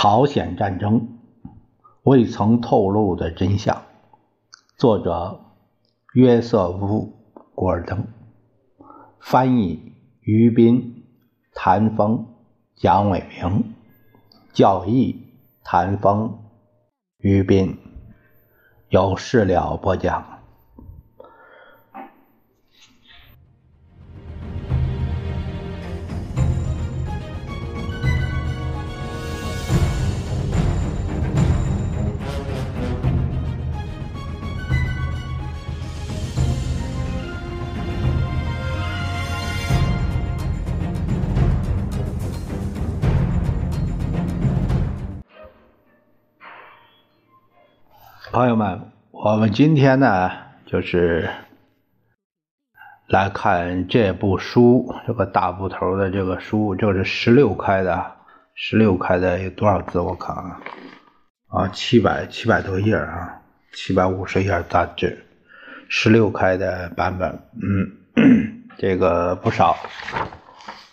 朝鲜战争未曾透露的真相，作者约瑟夫·古尔登，翻译于斌、谭峰、蒋伟明，教义谭峰、于斌，有事了播讲。朋友们，我们今天呢，就是来看这部书，这个大部头的这个书，这是十六开的，十六开的有多少字？我看啊，啊，七百七百多页啊，七百五十页大致，十六开的版本，嗯，这个不少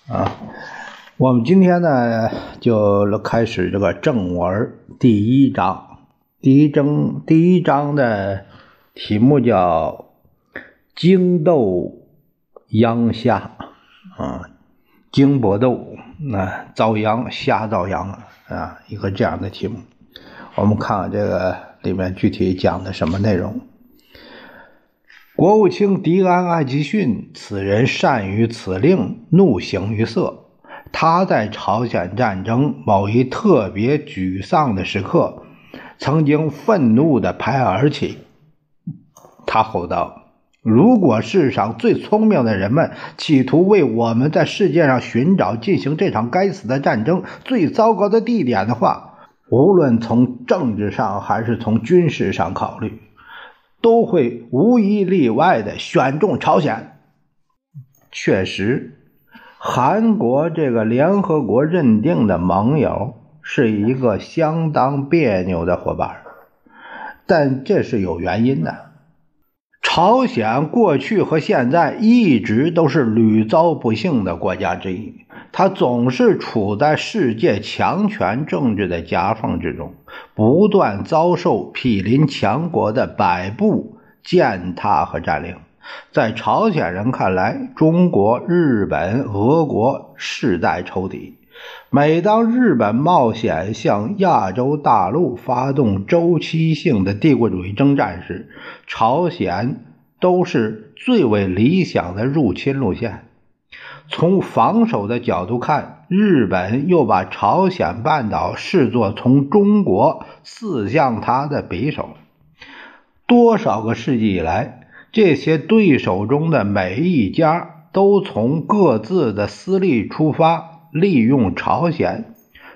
啊。我们今天呢，就开始这个正文第一章。第一章第一章的题目叫“精斗央虾”，啊，精搏斗，那遭殃，虾遭殃啊，一个这样的题目。我们看看这个里面具体讲的什么内容。国务卿迪安·艾奇逊，此人善于此令，怒形于色。他在朝鲜战争某一特别沮丧的时刻。曾经愤怒地拍而起，他吼道：“如果世上最聪明的人们企图为我们在世界上寻找进行这场该死的战争最糟糕的地点的话，无论从政治上还是从军事上考虑，都会无一例外地选中朝鲜。”确实，韩国这个联合国认定的盟友。是一个相当别扭的伙伴，但这是有原因的。朝鲜过去和现在一直都是屡遭不幸的国家之一，它总是处在世界强权政治的夹缝之中，不断遭受毗邻强国的摆布、践踏和占领。在朝鲜人看来，中国、日本、俄国世代仇敌。每当日本冒险向亚洲大陆发动周期性的帝国主义征战时，朝鲜都是最为理想的入侵路线。从防守的角度看，日本又把朝鲜半岛视作从中国刺向他的匕首。多少个世纪以来，这些对手中的每一家都从各自的私利出发。利用朝鲜，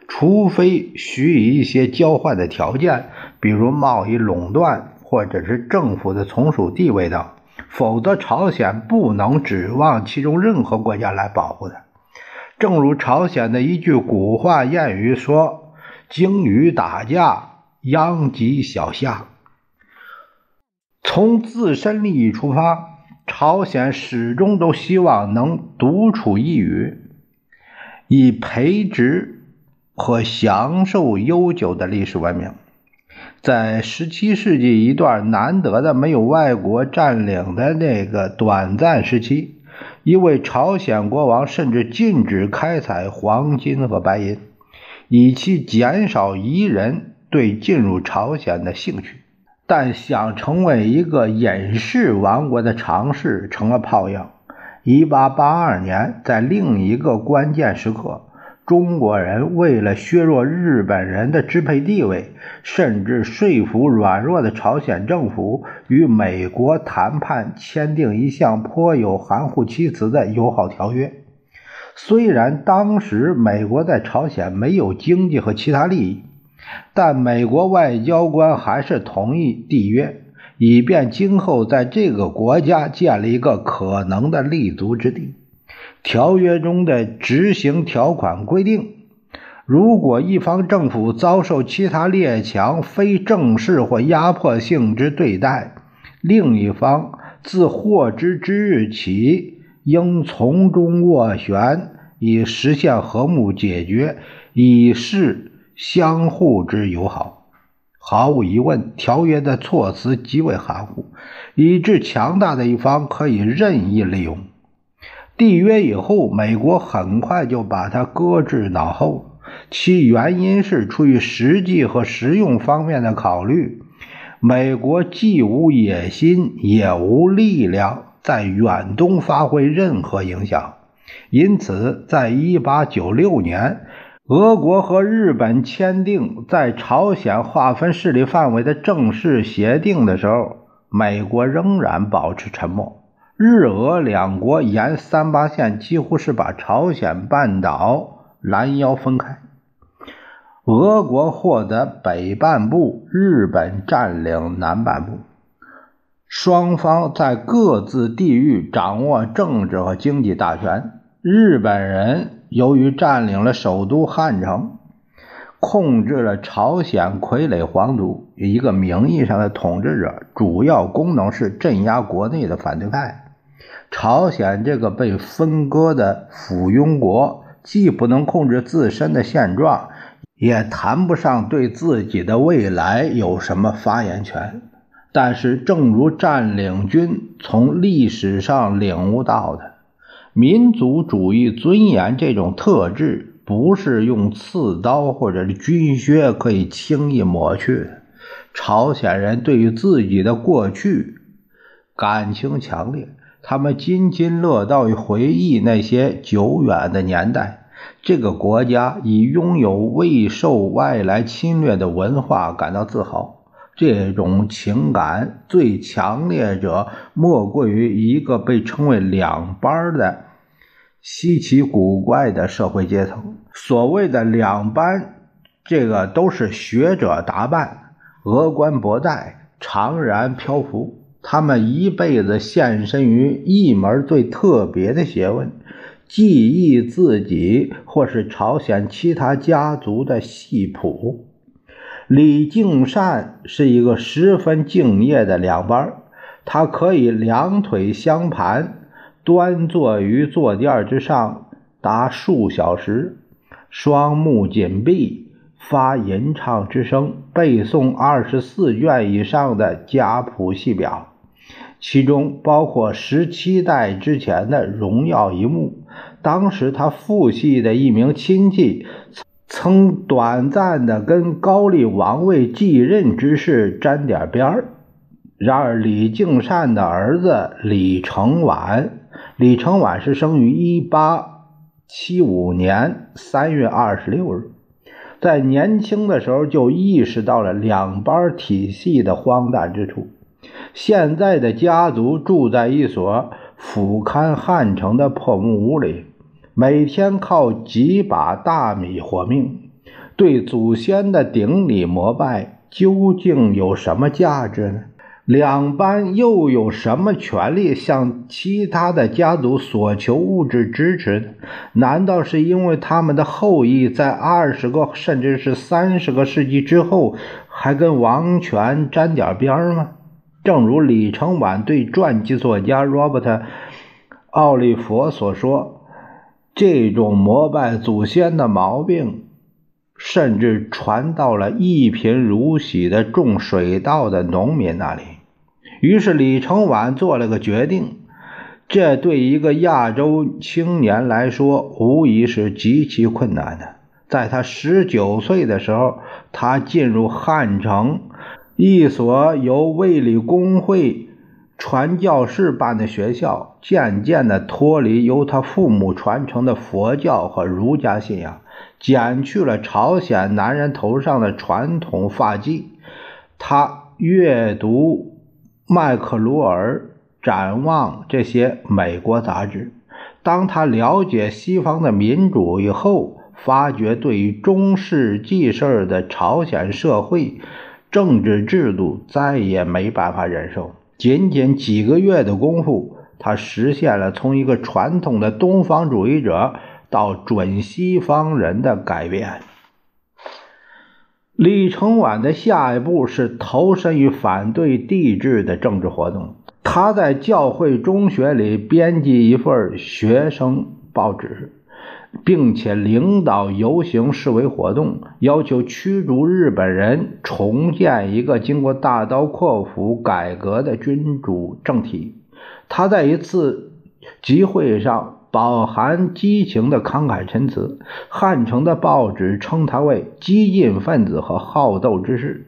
除非许以一些交换的条件，比如贸易垄断或者是政府的从属地位等，否则朝鲜不能指望其中任何国家来保护它。正如朝鲜的一句古话谚语说：“鲸鱼打架，殃及小虾。”从自身利益出发，朝鲜始终都希望能独处一隅。以培植和享受悠久的历史文明，在十七世纪一段难得的没有外国占领的那个短暂时期，一位朝鲜国王甚至禁止开采黄金和白银，以期减少彝人对进入朝鲜的兴趣。但想成为一个隐士王国的尝试成了泡影。一八八二年，在另一个关键时刻，中国人为了削弱日本人的支配地位，甚至说服软弱的朝鲜政府与美国谈判签订一项颇有含糊其辞的友好条约。虽然当时美国在朝鲜没有经济和其他利益，但美国外交官还是同意缔约。以便今后在这个国家建立一个可能的立足之地。条约中的执行条款规定，如果一方政府遭受其他列强非正式或压迫性之对待，另一方自获知之日起，应从中斡旋，以实现和睦解决，以示相互之友好。毫无疑问，条约的措辞极为含糊，以致强大的一方可以任意利用。缔约以后，美国很快就把它搁置脑后，其原因是出于实际和实用方面的考虑。美国既无野心，也无力量在远东发挥任何影响，因此，在1896年，俄国和日本签订在朝鲜划分势力范围的正式协定的时候，美国仍然保持沉默。日俄两国沿三八线几乎是把朝鲜半岛拦腰分开。俄国获得北半部，日本占领南半部，双方在各自地域掌握政治和经济大权。日本人由于占领了首都汉城，控制了朝鲜傀儡皇族，一个名义上的统治者，主要功能是镇压国内的反对派。朝鲜这个被分割的附庸国，既不能控制自身的现状。也谈不上对自己的未来有什么发言权，但是，正如占领军从历史上领悟到的，民族主义尊严这种特质不是用刺刀或者是军靴可以轻易抹去的。朝鲜人对于自己的过去感情强烈，他们津津乐道于回忆那些久远的年代。这个国家以拥有未受外来侵略的文化感到自豪，这种情感最强烈者莫过于一个被称为“两班”的稀奇古怪的社会阶层。所谓的“两班”，这个都是学者打扮，峨冠博带，长髯漂浮，他们一辈子献身于一门最特别的学问。记忆自己或是朝鲜其他家族的戏谱。李敬善是一个十分敬业的两班，他可以两腿相盘，端坐于坐垫之上达数小时，双目紧闭，发吟唱之声，背诵二十四卷以上的家谱戏表。其中包括十七代之前的荣耀一幕。当时他父系的一名亲戚曾短暂的跟高丽王位继任之事沾点边儿。然而李敬善的儿子李承晚，李承晚是生于一八七五年三月二十六日，在年轻的时候就意识到了两班体系的荒诞之处。现在的家族住在一所俯瞰汉城的破木屋里，每天靠几把大米活命。对祖先的顶礼膜拜究竟有什么价值呢？两班又有什么权利向其他的家族索求物质支持？难道是因为他们的后裔在二十个甚至是三十个世纪之后还跟王权沾点边吗？正如李承晚对传记作家 Robert 奥利弗所说，这种膜拜祖先的毛病，甚至传到了一贫如洗的种水稻的农民那里。于是李承晚做了个决定，这对一个亚洲青年来说，无疑是极其困难的。在他十九岁的时候，他进入汉城。一所由卫理公会传教士办的学校，渐渐地脱离由他父母传承的佛教和儒家信仰，剪去了朝鲜男人头上的传统发髻。他阅读麦克卢尔展望这些美国杂志。当他了解西方的民主以后，发觉对于中世纪式的朝鲜社会。政治制度再也没办法忍受。仅仅几个月的功夫，他实现了从一个传统的东方主义者到准西方人的改变。李承晚的下一步是投身于反对帝制的政治活动。他在教会中学里编辑一份学生报纸，并且领导游行示威活动，要求驱逐日本人，重建一个经过大刀阔斧改革的君主政体。他在一次集会上饱含激情的慷慨陈词，汉城的报纸称他为激进分子和好斗之士，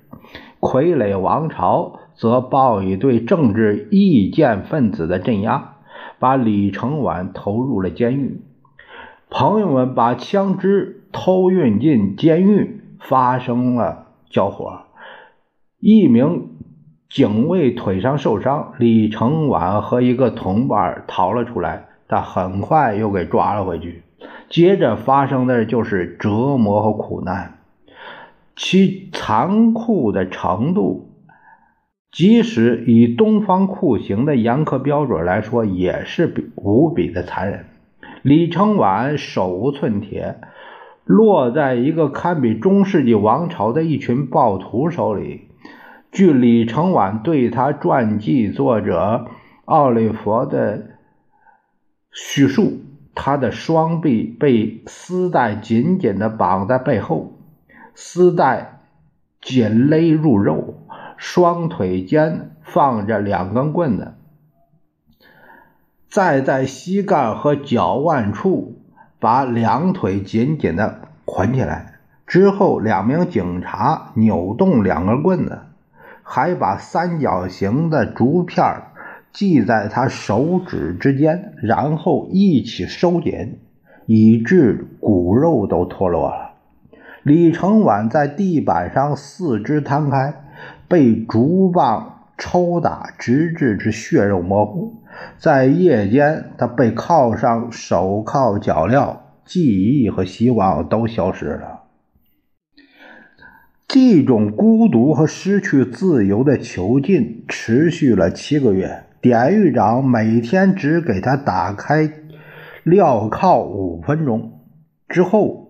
傀儡王朝则报以对政治意见分子的镇压，把李承晚投入了监狱。朋友们把枪支偷运进监狱，发生了交火。一名警卫腿上受伤，李承晚和一个同伴逃了出来，但很快又给抓了回去。接着发生的就是折磨和苦难，其残酷的程度，即使以东方酷刑的严苛标准来说，也是比无比的残忍。李承晚手无寸铁，落在一个堪比中世纪王朝的一群暴徒手里。据李承晚对他传记作者奥利弗的叙述，他的双臂被丝带紧紧地绑在背后，丝带紧勒入肉，双腿间放着两根棍子。再在膝盖和脚腕处把两腿紧紧的捆起来，之后两名警察扭动两根棍子，还把三角形的竹片系在他手指之间，然后一起收紧，以致骨肉都脱落了。李承晚在地板上四肢摊开，被竹棒抽打，直至之血肉模糊。在夜间，他被铐上手铐脚镣，记忆和希望都消失了。这种孤独和失去自由的囚禁持续了七个月。典狱长每天只给他打开镣铐五分钟，之后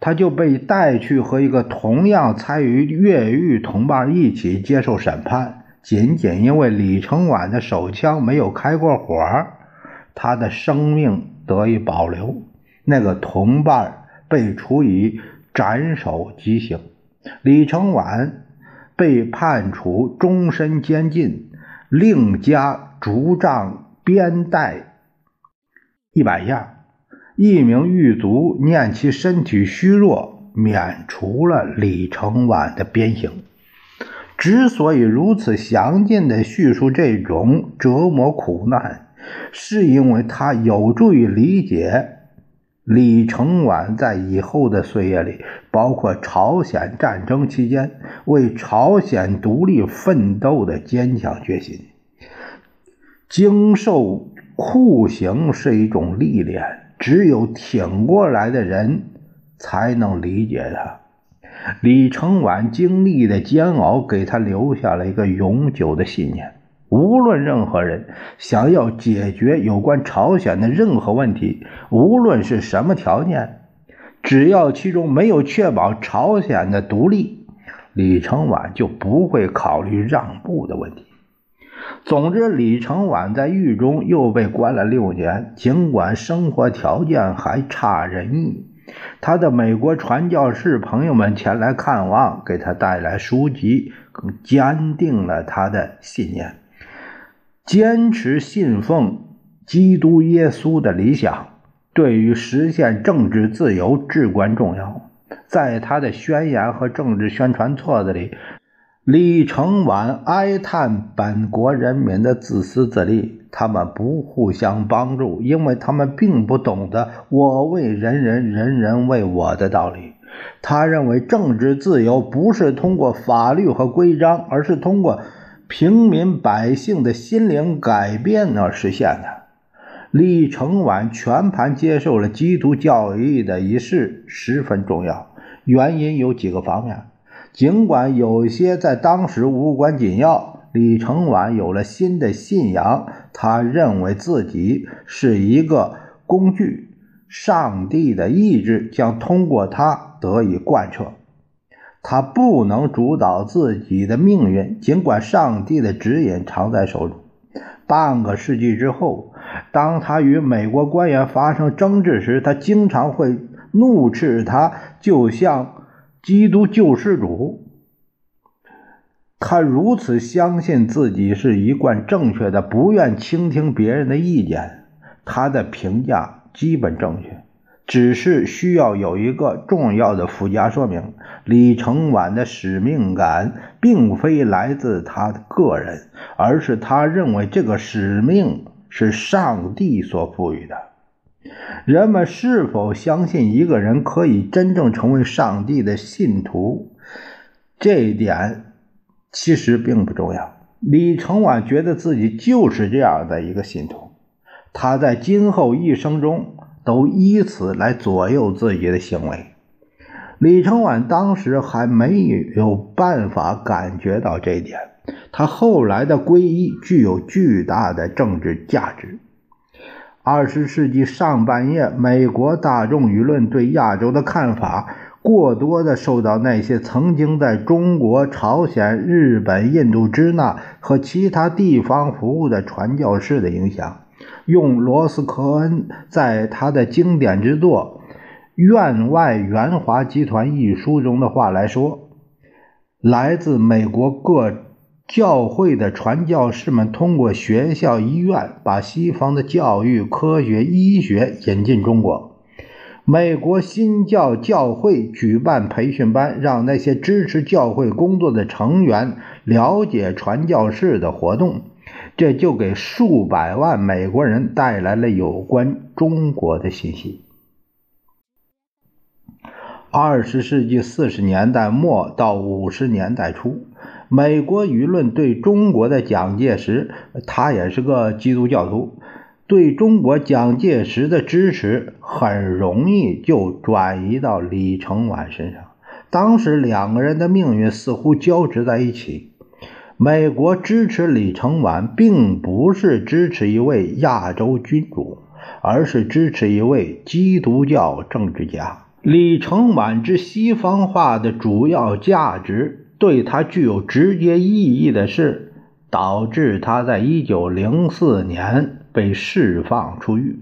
他就被带去和一个同样参与越狱同伴一起接受审判。仅仅因为李承晚的手枪没有开过火，他的生命得以保留。那个同伴被处以斩首极刑，李承晚被判处终身监禁，另加竹杖鞭带一百下。一名狱卒念其身体虚弱，免除了李承晚的鞭刑。之所以如此详尽地叙述这种折磨苦难，是因为它有助于理解李承晚在以后的岁月里，包括朝鲜战争期间为朝鲜独立奋斗的坚强决心。经受酷刑是一种历练，只有挺过来的人才能理解它。李承晚经历的煎熬，给他留下了一个永久的信念：无论任何人想要解决有关朝鲜的任何问题，无论是什么条件，只要其中没有确保朝鲜的独立，李承晚就不会考虑让步的问题。总之，李承晚在狱中又被关了六年，尽管生活条件还差人意。他的美国传教士朋友们前来看望，给他带来书籍，更坚定了他的信念。坚持信奉基督耶稣的理想，对于实现政治自由至关重要。在他的宣言和政治宣传册子里。李承晚哀叹本国人民的自私自利，他们不互相帮助，因为他们并不懂得“我为人人，人人为我的”道理。他认为政治自由不是通过法律和规章，而是通过平民百姓的心灵改变而实现的。李承晚全盘接受了基督教义的一事十分重要，原因有几个方面。尽管有些在当时无关紧要，李承晚有了新的信仰。他认为自己是一个工具，上帝的意志将通过他得以贯彻。他不能主导自己的命运，尽管上帝的指引常在手中。半个世纪之后，当他与美国官员发生争执时，他经常会怒斥他，就像基督救世主。他如此相信自己是一贯正确的，不愿倾听别人的意见。他的评价基本正确。只是需要有一个重要的附加说明：李承晚的使命感并非来自他个人，而是他认为这个使命是上帝所赋予的。人们是否相信一个人可以真正成为上帝的信徒，这一点其实并不重要。李承晚觉得自己就是这样的一个信徒，他在今后一生中。都以此来左右自己的行为。李承晚当时还没有办法感觉到这一点，他后来的皈依具有巨大的政治价值。二十世纪上半叶，美国大众舆论对亚洲的看法过多的受到那些曾经在中国、朝鲜、日本、印度支那和其他地方服务的传教士的影响。用罗斯科恩在他的经典之作《院外援华集团》一书中的话来说，来自美国各教会的传教士们通过学校、医院把西方的教育、科学、医学引进中国。美国新教教会举办培训班，让那些支持教会工作的成员了解传教士的活动。这就给数百万美国人带来了有关中国的信息。二十世纪四十年代末到五十年代初，美国舆论对中国的蒋介石，他也是个基督教徒，对中国蒋介石的支持很容易就转移到李承晚身上。当时两个人的命运似乎交织在一起。美国支持李承晚，并不是支持一位亚洲君主，而是支持一位基督教政治家。李承晚之西方化的主要价值，对他具有直接意义的是，导致他在一九零四年被释放出狱。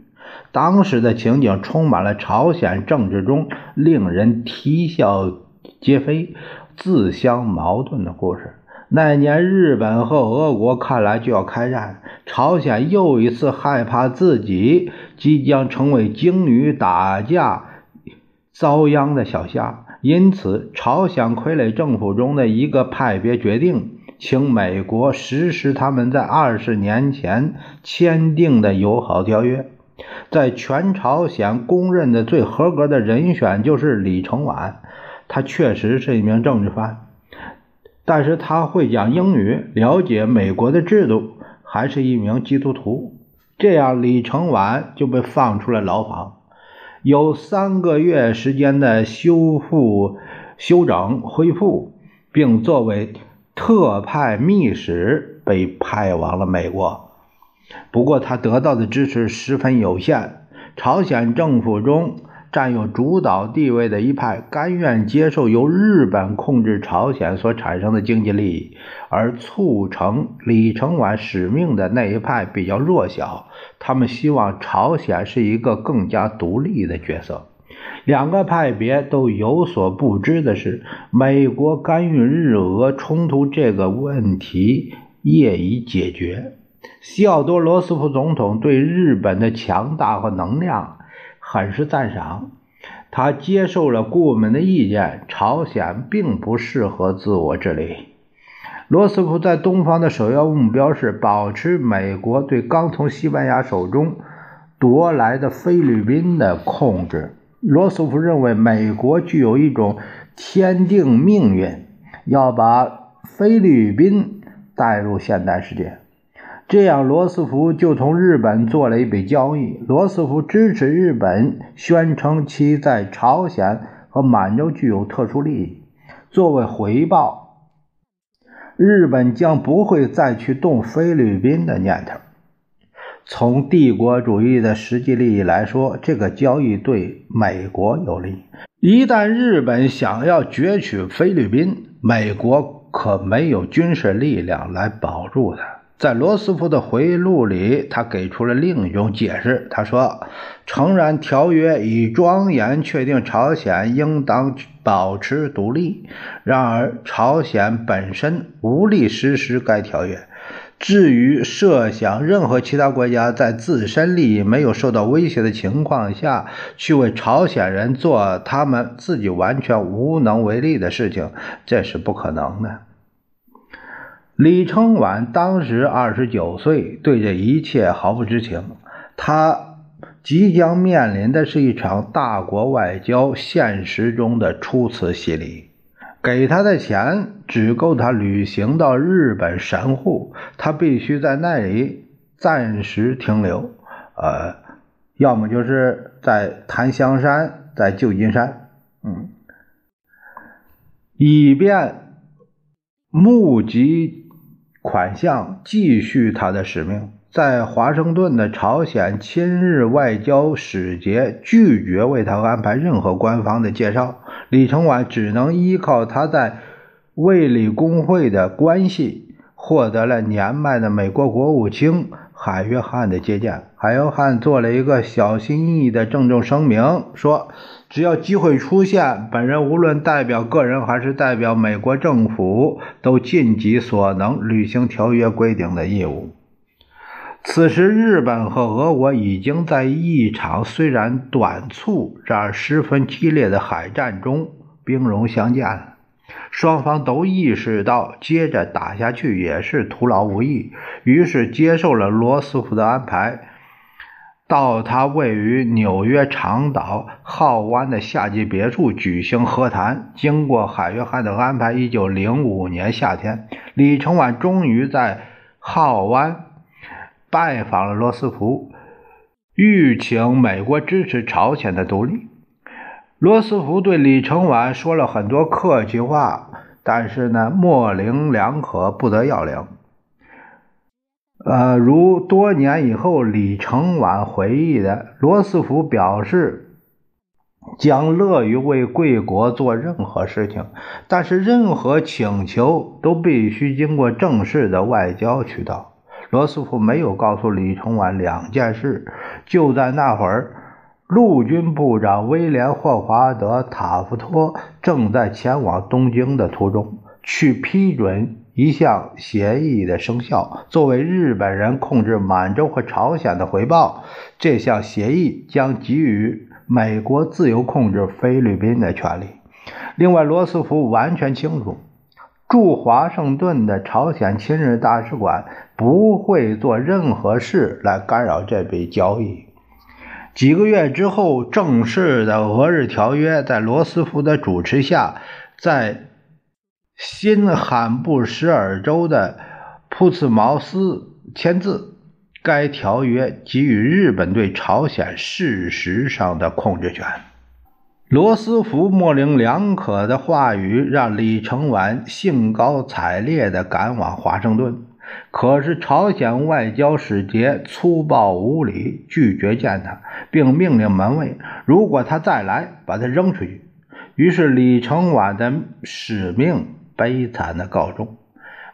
当时的情景充满了朝鲜政治中令人啼笑皆非、自相矛盾的故事。那年，日本和俄国看来就要开战，朝鲜又一次害怕自己即将成为鲸鱼打架遭殃的小虾，因此，朝鲜傀儡政府中的一个派别决定，请美国实施他们在二十年前签订的友好条约。在全朝鲜公认的最合格的人选就是李承晚，他确实是一名政治犯。但是他会讲英语，了解美国的制度，还是一名基督徒。这样，李承晚就被放出了牢房，有三个月时间的修复、修整、恢复，并作为特派密使被派往了美国。不过，他得到的支持十分有限，朝鲜政府中。占有主导地位的一派甘愿接受由日本控制朝鲜所产生的经济利益，而促成李承晚使命的那一派比较弱小，他们希望朝鲜是一个更加独立的角色。两个派别都有所不知的是，美国干预日俄冲突这个问题业已解决。西奥多·罗斯福总统对日本的强大和能量。很是赞赏，他接受了顾问们的意见，朝鲜并不适合自我治理。罗斯福在东方的首要目标是保持美国对刚从西班牙手中夺来的菲律宾的控制。罗斯福认为，美国具有一种天定命运，要把菲律宾带入现代世界。这样，罗斯福就同日本做了一笔交易。罗斯福支持日本，宣称其在朝鲜和满洲具有特殊利益。作为回报，日本将不会再去动菲律宾的念头。从帝国主义的实际利益来说，这个交易对美国有利。一旦日本想要攫取菲律宾，美国可没有军事力量来保住它。在罗斯福的回忆录里，他给出了另一种解释。他说：“诚然，条约已庄严确定朝鲜应当保持独立，然而朝鲜本身无力实施该条约。至于设想任何其他国家在自身利益没有受到威胁的情况下去为朝鲜人做他们自己完全无能为力的事情，这是不可能的。”李承晚当时二十九岁，对这一切毫不知情。他即将面临的是一场大国外交现实中的初次洗礼。给他的钱只够他旅行到日本神户，他必须在那里暂时停留。呃，要么就是在檀香山，在旧金山，嗯，以便募集。款项继续他的使命。在华盛顿的朝鲜亲日外交使节拒绝为他安排任何官方的介绍，李承晚只能依靠他在卫理公会的关系，获得了年迈的美国国务卿海约翰的接见。海约翰做了一个小心翼翼的郑重声明，说。只要机会出现，本人无论代表个人还是代表美国政府，都尽己所能履行条约规定的义务。此时，日本和俄国已经在一场虽然短促，然而十分激烈的海战中兵戎相见了。双方都意识到，接着打下去也是徒劳无益，于是接受了罗斯福的安排。到他位于纽约长岛浩湾的夏季别墅举行和谈。经过海约翰的安排，一九零五年夏天，李承晚终于在浩湾拜访了罗斯福，欲请美国支持朝鲜的独立。罗斯福对李承晚说了很多客气话，但是呢，模棱两可，不得要领。呃，如多年以后李承晚回忆的，罗斯福表示将乐于为贵国做任何事情，但是任何请求都必须经过正式的外交渠道。罗斯福没有告诉李承晚两件事。就在那会儿，陆军部长威廉·霍华德·塔夫托正在前往东京的途中，去批准。一项协议的生效，作为日本人控制满洲和朝鲜的回报，这项协议将给予美国自由控制菲律宾的权利。另外，罗斯福完全清楚，驻华盛顿的朝鲜亲日大使馆不会做任何事来干扰这笔交易。几个月之后，正式的俄日条约在罗斯福的主持下，在。新罕布什尔州的普茨茅斯签字，该条约给予日本对朝鲜事实上的控制权。罗斯福模棱两可的话语让李承晚兴高采烈地赶往华盛顿，可是朝鲜外交使节粗暴无礼，拒绝见他，并命令门卫，如果他再来，把他扔出去。于是李承晚的使命。悲惨的告终，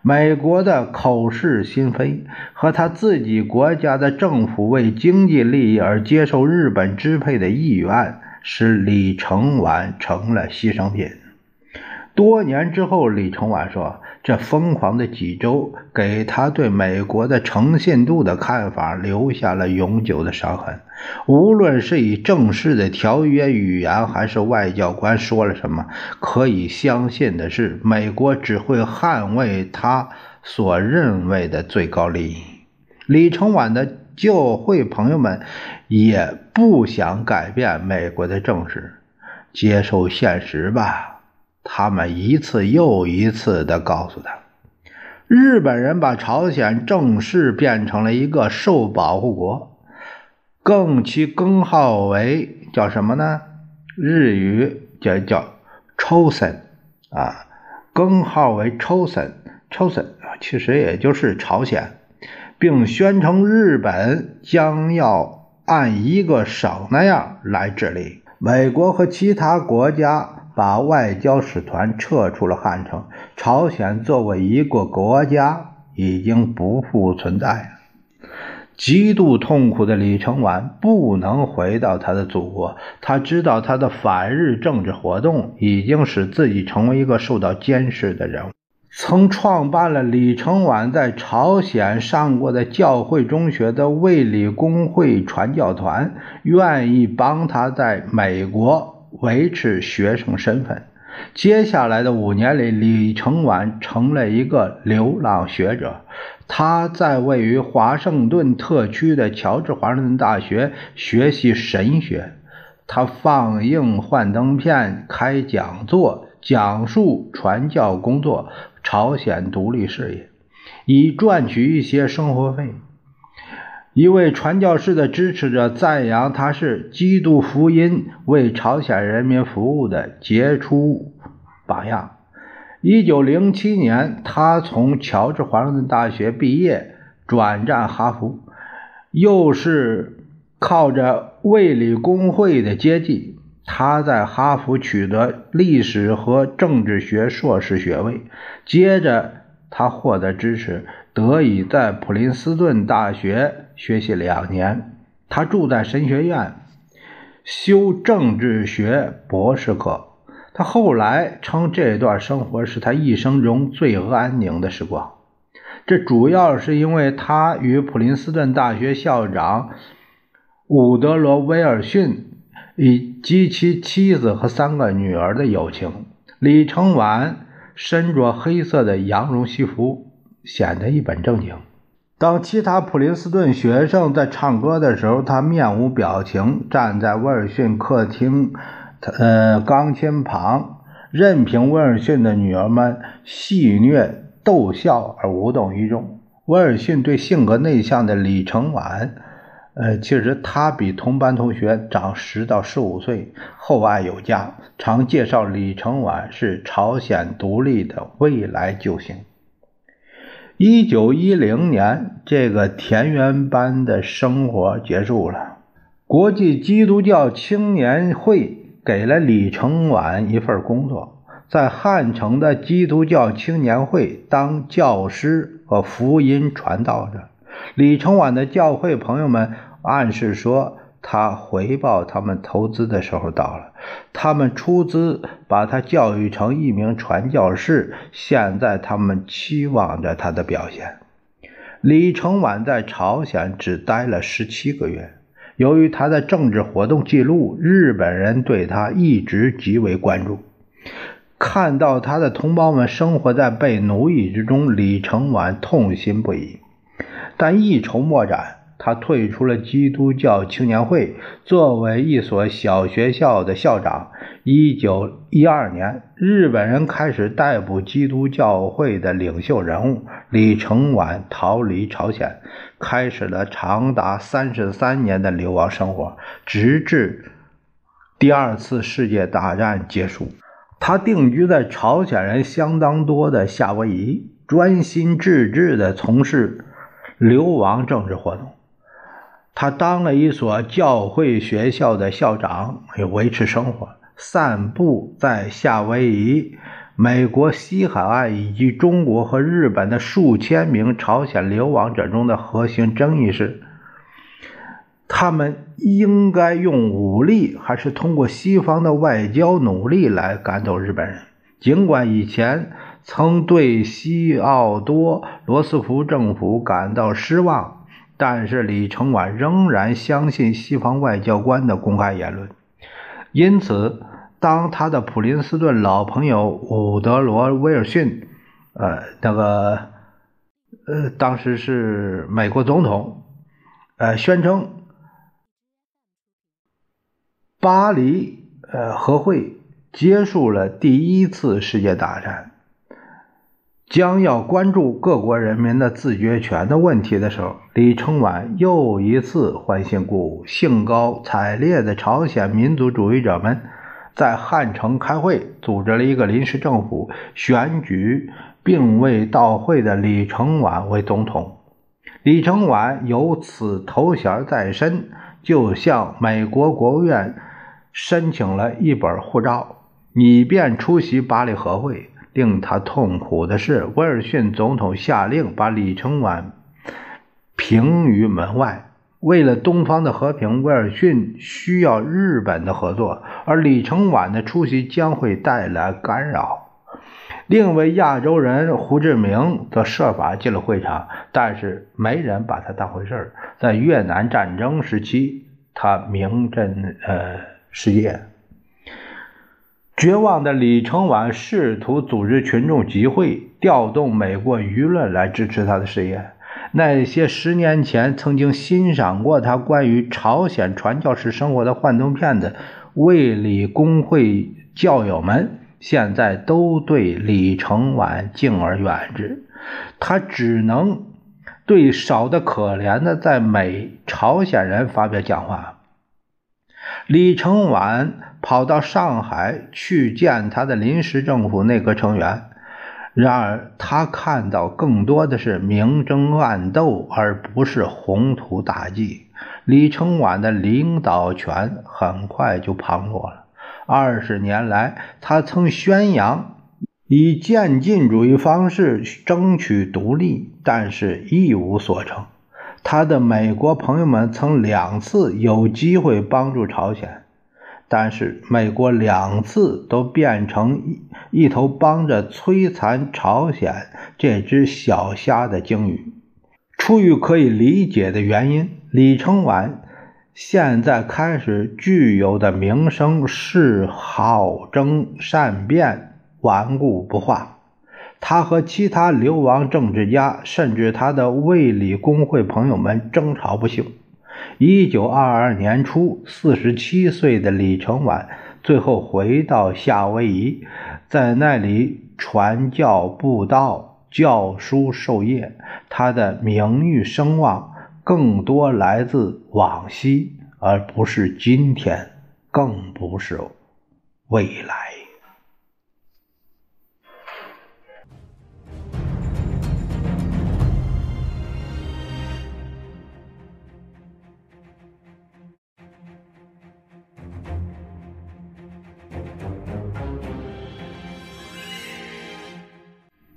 美国的口是心非和他自己国家的政府为经济利益而接受日本支配的意愿，使李承晚成了牺牲品。多年之后，李承晚说。这疯狂的几周给他对美国的诚信度的看法留下了永久的伤痕。无论是以正式的条约语言，还是外交官说了什么，可以相信的是，美国只会捍卫他所认为的最高利益。李承晚的教会朋友们也不想改变美国的政治，接受现实吧。他们一次又一次地告诉他，日本人把朝鲜正式变成了一个受保护国，更其更号为叫什么呢？日语叫叫 chosen 啊，更号为 chosen chosen 啊，其实也就是朝鲜，并宣称日本将要按一个省那样来治理美国和其他国家。把外交使团撤出了汉城。朝鲜作为一个国家，已经不复存在了。极度痛苦的李承晚不能回到他的祖国。他知道他的反日政治活动已经使自己成为一个受到监视的人物。曾创办了李承晚在朝鲜上过的教会中学的卫理公会传教团，愿意帮他在美国维持学生身份。接下来的五年里，李承晚成了一个流浪学者。他在位于华盛顿特区的乔治华盛顿大学学习神学。他放映幻灯片，开讲座，讲述传教工作。朝鲜独立事业，以赚取一些生活费。一位传教士的支持者赞扬他是基督福音为朝鲜人民服务的杰出榜样。一九零七年，他从乔治华盛顿大学毕业，转战哈佛，又是靠着卫理公会的接济。他在哈佛取得历史和政治学硕士学位，接着他获得支持，得以在普林斯顿大学学习两年。他住在神学院，修政治学博士课。他后来称这段生活是他一生中最安宁的时光。这主要是因为他与普林斯顿大学校长伍德罗·威尔逊。以及其妻子和三个女儿的友情。李承晚身着黑色的羊绒西服，显得一本正经。当其他普林斯顿学生在唱歌的时候，他面无表情，站在威尔逊客厅呃钢琴旁，任凭威尔逊的女儿们戏谑逗笑而无动于衷。威尔逊对性格内向的李承晚。呃，其实他比同班同学长十到十五岁，厚爱有加，常介绍李承晚是朝鲜独立的未来救星。一九一零年，这个田园般的生活结束了。国际基督教青年会给了李承晚一份工作，在汉城的基督教青年会当教师和福音传道者。李承晚的教会朋友们暗示说，他回报他们投资的时候到了。他们出资把他教育成一名传教士，现在他们期望着他的表现。李承晚在朝鲜只待了十七个月。由于他的政治活动记录，日本人对他一直极为关注。看到他的同胞们生活在被奴役之中，李承晚痛心不已。但一筹莫展，他退出了基督教青年会，作为一所小学校的校长。一九一二年，日本人开始逮捕基督教会的领袖人物，李承晚逃离朝鲜，开始了长达三十三年的流亡生活，直至第二次世界大战结束。他定居在朝鲜人相当多的夏威夷，专心致志地从事。流亡政治活动，他当了一所教会学校的校长，维持生活。散布在夏威夷、美国西海岸以及中国和日本的数千名朝鲜流亡者中的核心争议是：他们应该用武力，还是通过西方的外交努力来赶走日本人？尽管以前。曾对西奥多·罗斯福政府感到失望，但是李承晚仍然相信西方外交官的公开言论。因此，当他的普林斯顿老朋友伍德罗·威尔逊，呃，那个，呃，当时是美国总统，呃，宣称巴黎呃和会结束了第一次世界大战。将要关注各国人民的自决权的问题的时候，李承晚又一次欢欣鼓舞、兴高采烈的朝鲜民族主义者们在汉城开会，组织了一个临时政府，选举并未到会的李承晚为总统。李承晚有此头衔在身，就向美国国务院申请了一本护照，以便出席巴黎和会。令他痛苦的是，威尔逊总统下令把李承晚平于门外。为了东方的和平，威尔逊需要日本的合作，而李承晚的出席将会带来干扰。另一位亚洲人胡志明则设法进了会场，但是没人把他当回事儿在越南战争时期，他名震呃世界。绝望的李承晚试图组织群众集会，调动美国舆论来支持他的事业。那些十年前曾经欣赏过他关于朝鲜传教士生活的幻灯片的卫理公会教友们，现在都对李承晚敬而远之。他只能对少得可怜的在美朝鲜人发表讲话。李承晚跑到上海去见他的临时政府内阁成员。然而，他看到更多的是明争暗斗，而不是宏图大计。李承晚的领导权很快就旁落了。二十年来，他曾宣扬以渐进主义方式争取独立，但是一无所成。他的美国朋友们曾两次有机会帮助朝鲜。但是美国两次都变成一一头帮着摧残朝鲜这只小虾的鲸鱼。出于可以理解的原因，李承晚现在开始具有的名声是好争善辩、顽固不化。他和其他流亡政治家，甚至他的卫理公会朋友们争吵不休。一九二二年初，四十七岁的李承晚最后回到夏威夷，在那里传教布道、教书授业。他的名誉声望更多来自往昔，而不是今天，更不是未来。